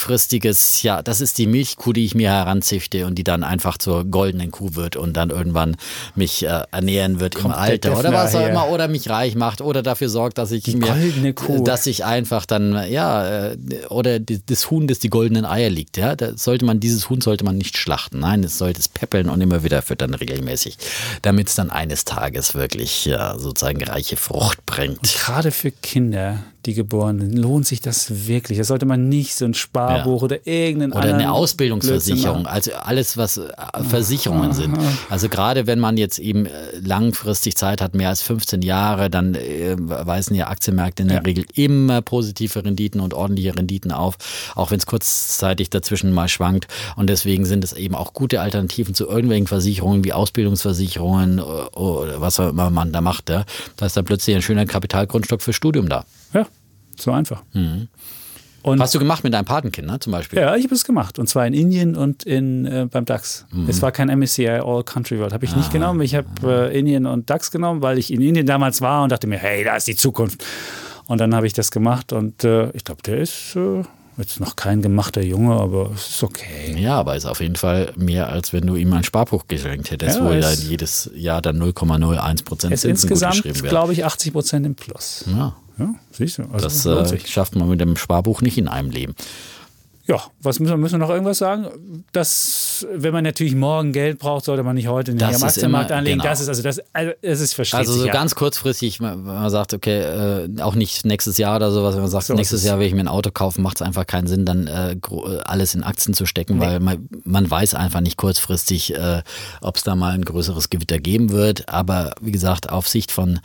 langfristiges, ja, das ist die Milchkuh, die ich mir heranzüchte und die dann einfach zur goldenen Kuh wird und dann irgendwann mich äh, ernähren wird im Kommt der Alter oder was auch immer oder mich reich macht oder dafür sorgt, dass ich Die mir, goldene Kuh. dass ich einfach dann, ja, äh, oder die- das Huhn, das die goldenen Eier liegt, ja, da sollte man, dieses Huhn sollte man nicht schlachten. Nein, es sollte es peppeln und immer wieder füttern regelmäßig, damit es dann eines Tages wirklich ja, sozusagen reiche Frucht bringt. Gerade für Kinder, die geboren sind, lohnt sich das wirklich. Da sollte man nicht so ein Sparbuch Ja. oder irgendeinen Oder eine Ausbildungsversicherung, also alles, was äh, Versicherungen sind. Also gerade wenn man jetzt eben äh, langfristig Zeit hat, mehr als 15 Jahre, dann äh, weisen ja Aktienmärkte in der Ja. Regel immer positive Renditen und ordentliche Renditen auf, auch wenn es kurzzeitig dazwischen mal schwankt. Und deswegen sind es eben auch gute Alternativen zu irgendwelchen Versicherungen wie Ausbildungsversicherungen oder was auch immer man da macht. Ja. Da ist dann plötzlich ein schöner Kapitalgrundstock für Studium da. Ja, so einfach. Und Mhm. Hast du gemacht mit deinem Patenkind, ne, zum Beispiel? ja, ich habe es gemacht. Und zwar in Indien und in, äh, beim DAX. Mhm. Es war kein MSCI All Country World. Habe ich Ah. nicht genommen. Ich habe äh, Indien und DAX genommen, weil ich in Indien damals war und dachte mir, hey, da ist die Zukunft. Und dann habe ich das gemacht und äh, ich glaube, der ist äh, jetzt noch kein gemachter Junge, aber es ist okay. Ja, aber ist auf jeden Fall mehr, als wenn du ihm ein Sparbuch geschenkt hättest, Ja, wo es- dann jedes Jahr dann 0,01 Prozent Zinsen insgesamt, glaube ich, 80 Prozent im Plus. Ja, Ja, siehst du. Also das lohnt äh, schafft man mit dem Sparbuch nicht in einem Leben. Ja, was müssen wir, müssen wir noch irgendwas sagen? Das, wenn man natürlich morgen Geld braucht, sollte man nicht heute Das am Aktienmarkt anlegen. genau. Das ist also das, also es ist versteht Also so ja. ganz kurzfristig, wenn man sagt, okay, äh, auch nicht nächstes Jahr oder sowas, wenn man sagt, So nächstes es. Jahr will ich mir ein Auto kaufen, macht es einfach keinen Sinn, dann äh, äh, alles in Aktien zu stecken, weil man, man weiß einfach nicht kurzfristig, äh, ob es da mal ein größeres Gewitter geben wird. Aber wie gesagt, auf Sicht von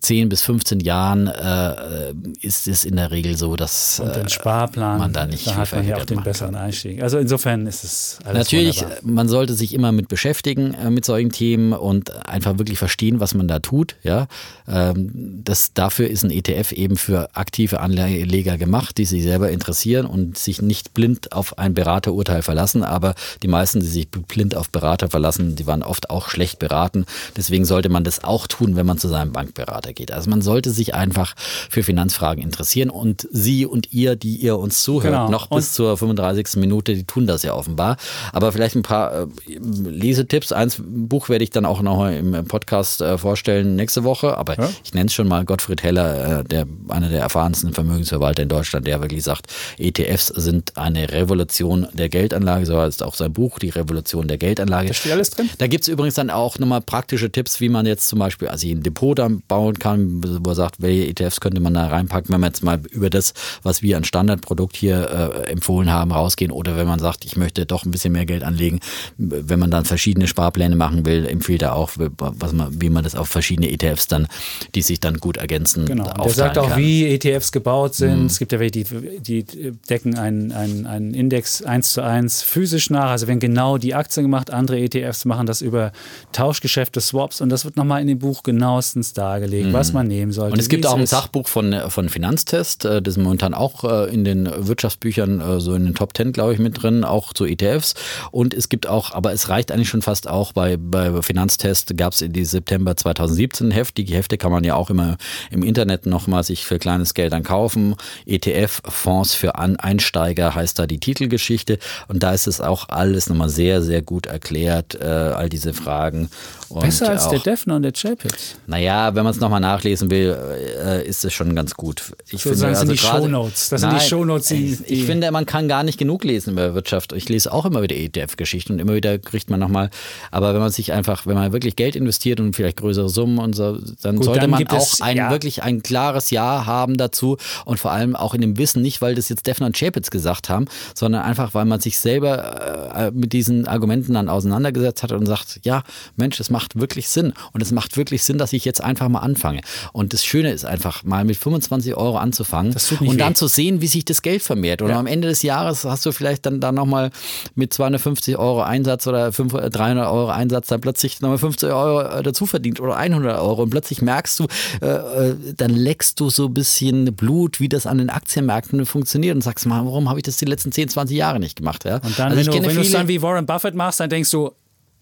10 bis 15 Jahren äh, ist es in der Regel so, dass und den äh, Sparplan, man da nicht da hat man ja auch den besseren Einstieg. Also insofern ist es alles Natürlich, wunderbar. man sollte sich immer mit beschäftigen äh, mit solchen Themen und einfach wirklich verstehen, was man da tut. Ja, ähm, das dafür ist ein ETF eben für aktive Anleger gemacht, die sich selber interessieren und sich nicht blind auf ein Beraterurteil verlassen. Aber die meisten, die sich blind auf Berater verlassen, die waren oft auch schlecht beraten. Deswegen sollte man das auch tun, wenn man zu seinem Bankberater weitergeht. Also man sollte sich einfach für Finanzfragen interessieren und Sie und ihr, die ihr uns zuhört, Genau. noch bis zur 35. Minute, die tun das ja offenbar. Aber vielleicht ein paar äh, Lesetipps. Eins Buch werde ich dann auch noch im Podcast äh, vorstellen nächste Woche. Aber Ja. ich nenne es schon mal Gottfried Heller, äh, der einer der erfahrensten Vermögensverwalter in Deutschland, der wirklich sagt, ETFs sind eine Revolution der Geldanlage. So heißt auch sein Buch, die Revolution der Geldanlage. Da steht alles drin. Da gibt es übrigens dann auch nochmal praktische Tipps, wie man jetzt zum Beispiel also ein Depot dann bauen kann, wo er sagt, welche ETFs könnte man da reinpacken, wenn man jetzt mal über das, was wir an Standardprodukt hier äh, empfohlen haben, rausgehen oder wenn man sagt, ich möchte doch ein bisschen mehr Geld anlegen, wenn man dann verschiedene Sparpläne machen will, empfiehlt er auch, was man, wie man das auf verschiedene ETFs dann, die sich dann gut ergänzen, Genau. Aufteilen sagt auch, kann. Mhm. wie ETFs gebaut sind. Es gibt ja welche, die, die decken einen, einen, einen Index eins zu eins physisch nach. Also werden genau die Aktien gemacht. Andere ETFs machen das über Tauschgeschäfte, Swaps. Und das wird nochmal in dem Buch genauestens dargelegt, was man nehmen sollte. Mhm. Und es gibt auch ein. Sachbuch von, von Finanztest, äh, das ist momentan auch äh, in den Wirtschaftsbüchern äh, so in den Top 10, glaube ich, mit drin, auch zu ETFs. Und es gibt auch, aber es reicht eigentlich schon fast auch, bei, bei Finanztest gab es in die September 2017 Heft. Die Hefte kann man ja auch immer im Internet nochmal sich für kleines Geld dann kaufen. ETF, Fonds für An Einsteiger heißt da die Titelgeschichte. Und da ist es auch alles nochmal sehr, sehr gut erklärt, äh, all diese Fragen. Und Besser als auch, der Defner und der Chapitz. naja, wenn man es nochmal nachlesen will, äh, ist es schon ganz gut. Ich Sozusagen sind die gerade- Shownotes. Das sind die Nein, Shownotes, die- ich, ich finde, man kann gar nicht genug lesen über Wirtschaft. Ich lese auch immer wieder ETF-Geschichten und immer wieder kriegt man nochmal. Aber wenn man sich einfach, wenn man wirklich Geld investiert und vielleicht größere Summen und so, dann Gut, sollte dann man auch es- ein ja. wirklich ein klares Ja haben dazu und vor allem auch in dem Wissen, nicht weil das jetzt Defner und Chapitz gesagt haben, sondern einfach, weil man sich selber äh, mit diesen Argumenten dann auseinandergesetzt hat und sagt, ja, Mensch, es macht wirklich Sinn und es macht wirklich Sinn, dass ich jetzt einfach mal anfange. Und das Schöne ist einfach mal mit 25 Euro anzufangen und dann weh. zu sehen, wie sich das Geld vermehrt. Und Ja. am Ende des Jahres hast du vielleicht dann da nochmal mit 250 Euro Einsatz oder 500, 300 Euro Einsatz dann plötzlich nochmal 50 Euro äh, dazu verdient oder 100 Euro und plötzlich merkst du, äh, äh, dann leckst du so ein bisschen Blut, wie das an den Aktienmärkten funktioniert und sagst mal, warum habe ich das die letzten 10, 20 Jahre nicht gemacht? Ja? Und dann, Also wenn du wenn du es dann wie Warren Buffett machst, dann denkst du,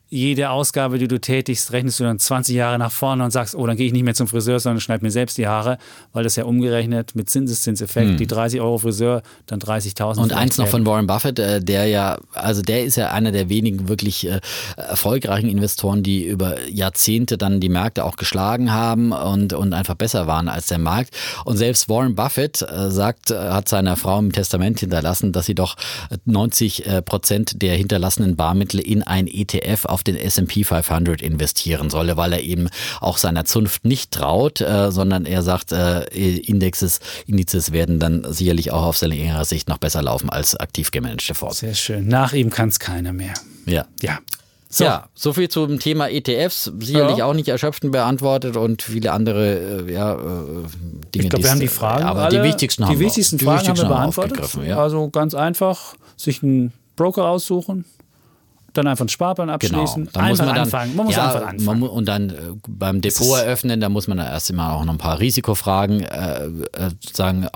jede Ausgabe, die du tätigst, rechnest du dann 20 Jahre nach vorne und sagst, oh, dann gehe ich nicht mehr zum Friseur, sondern schneide mir selbst die Haare, weil das ja umgerechnet mit Zinseszinseffekt, die 30 Euro Friseur, dann 30.000. Hm. Und eins noch von Warren Buffett, äh, der ja, also der ist ja einer der wenigen wirklich äh, erfolgreichen Investoren, die über Jahrzehnte dann die Märkte auch geschlagen haben und, und einfach besser waren als der Markt. Und selbst Warren Buffett äh, sagt, hat seiner Frau im Testament hinterlassen, dass sie doch 90 äh, Prozent der hinterlassenen Barmittel in ein ETF auf den S&P 500 investieren solle, weil er eben auch seiner Zunft nicht traut, äh, sondern er sagt, äh, Indexes, Indizes werden dann sicherlich auch auf seine längere Sicht noch besser laufen als aktiv gemanagte Fonds. Sehr schön. Nach ihm kann es keiner mehr. Ja. Ja. So. Ja, so viel zum Thema ETFs. Sicherlich Ja. auch nicht erschöpfend beantwortet und viele andere äh, ja, äh, Dinge. Ich glaube, wir haben die Fragen aber alle, die wichtigsten die haben wir, wichtigsten die Fragen wichtigsten haben wir beantwortet. Ja. Also ganz einfach, sich einen Broker aussuchen, dann einfach einen Sparplan abschließen, Genau. Dann muss einfach man dann, anfangen. Man muss ja, einfach anfangen. Man, und dann äh, beim Depot eröffnen, da muss man dann erst immer auch noch ein paar Risikofragen äh, äh, sagen,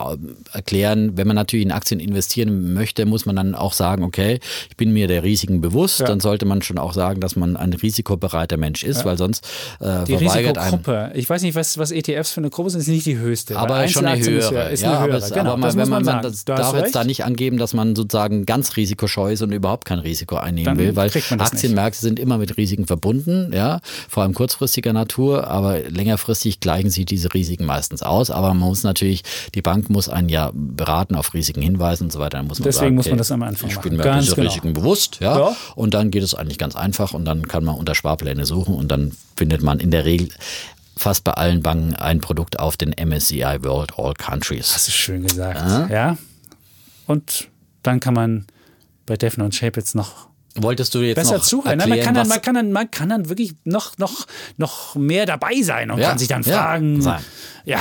erklären. Wenn man natürlich in Aktien investieren möchte, muss man dann auch sagen, okay, ich bin mir der Risiken bewusst. Ja. Dann sollte man schon auch sagen, dass man ein risikobereiter Mensch ist, weil sonst äh, die verweigert einem. Risikogruppe. Ich weiß nicht, was, was ETFs für eine Gruppe sind, ist nicht die höchste. Aber schon eine ist höhere. höher- Ist ja, eine aber, höhere. es, genau, aber man, muss wenn man, man das darf jetzt da nicht angeben, dass man sozusagen ganz risikoscheu ist und überhaupt kein Risiko einnehmen Dann will, weil das Aktienmärkte sind immer mit Risiken verbunden, ja, vor allem kurzfristiger Natur, aber längerfristig gleichen sich diese Risiken meistens aus. Aber man muss natürlich, die Bank muss einen ja beraten, auf Risiken hinweisen und so weiter. Dann muss man Deswegen sagen, muss man okay, das am Anfang Ich machen. bin mir Ganz dieser genau. Risiken bewusst, ja, Ja. und dann geht es eigentlich ganz einfach und dann kann man unter Sparpläne suchen und dann findet man in der Regel fast bei allen Banken ein Produkt auf den MSCI World All Countries. Das ist schön gesagt. Ja. Und dann kann man bei Defner und Chapitz noch Wolltest du jetzt besser noch zuhören. erklären, Nein, man, kann dann, man, kann dann, man kann dann wirklich noch, noch, noch mehr dabei sein und Ja, kann sich dann ja, fragen, sein. ja,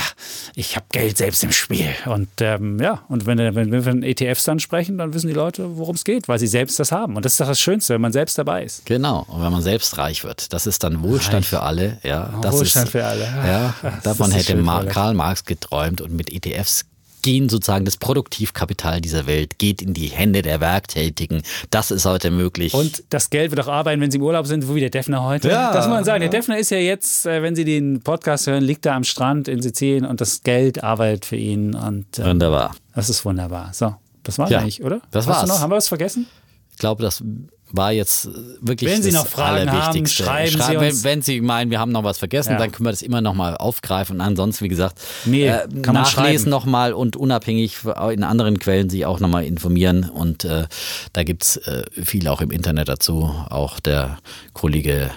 ich habe Geld selbst im Spiel. Und ähm, ja, und wenn, wenn wir von ETFs dann sprechen, dann wissen die Leute, worum es geht, weil sie selbst das haben. Und das ist doch das Schönste, wenn man selbst dabei ist. Genau, und wenn man selbst reich wird, das ist dann Wohlstand für alle. Ja, das Wohlstand ist, für alle. Ja, davon hätte Mar. Karl Marx geträumt und mit ETFs gehen sozusagen das Produktivkapital dieser Welt geht in die Hände der Werktätigen. Das ist heute möglich. Und das Geld wird auch arbeiten, wenn Sie im Urlaub sind, so wie der Defner heute. Ja. das muss man sagen. Der Defner ist ja jetzt, äh, wenn Sie den Podcast hören, liegt da am Strand in Sizilien und das Geld arbeitet für ihn. Und äh, Wunderbar. das ist wunderbar. So, das war's Ja, eigentlich, oder? das Hast war's. Noch? Haben wir was vergessen? Ich glaube, das war jetzt wirklich Wenn Sie das noch Fragen haben, Allerwichtigste. schreiben Sie wenn, uns. wenn Sie meinen, wir haben noch was vergessen, Ja. dann können wir das immer noch mal aufgreifen. Und ansonsten, wie gesagt, Mail kann man schreiben. nachlesen noch mal und unabhängig in anderen Quellen sich auch noch mal informieren. Und äh, da gibt's äh, viel auch im Internet dazu. Auch der Kollege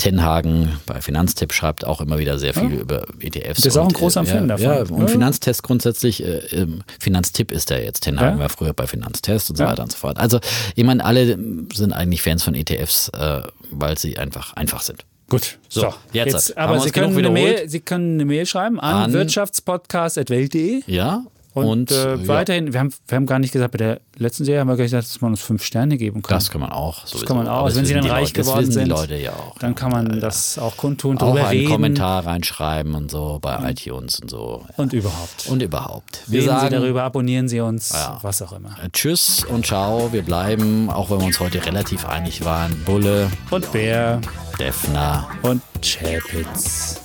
Tenhagen bei Finanztipp schreibt auch immer wieder sehr viel über ETFs. Der ist auch ein und, großer äh, Fan ja, davon. Ja, und Ja. Finanztest grundsätzlich, äh, ähm, Finanztipp ist der jetzt. Tenhagen Ja. war früher bei Finanztest und so Ja. weiter und so fort. Also, ich meine, alle sind eigentlich Fans von ETFs, äh, weil sie einfach einfach sind. Gut, So, so, jetzt wir aber Sie können. Mail, Sie können eine Mail schreiben an, An- wirtschaftspodcast.welt.de. Ja. Und, Und, äh, ja, weiterhin, wir haben, wir haben gar nicht gesagt, bei der letzten Serie haben wir gesagt, dass man uns fünf Sterne geben kann. das kann man auch. Das kann man auch. Also wenn Sie dann reich Leute, geworden sind, ja auch. dann kann man das auch kundtun, auch drüber einen reden Kommentar reinschreiben und so bei iTunes und so. und überhaupt. Und überhaupt. Wir Reden Sie sagen darüber, abonnieren Sie uns, Ja. was auch immer. äh, Tschüss und ciao. Wir bleiben, auch wenn wir uns heute relativ einig waren, Bulle, Und Bär Defner. und Chapitz.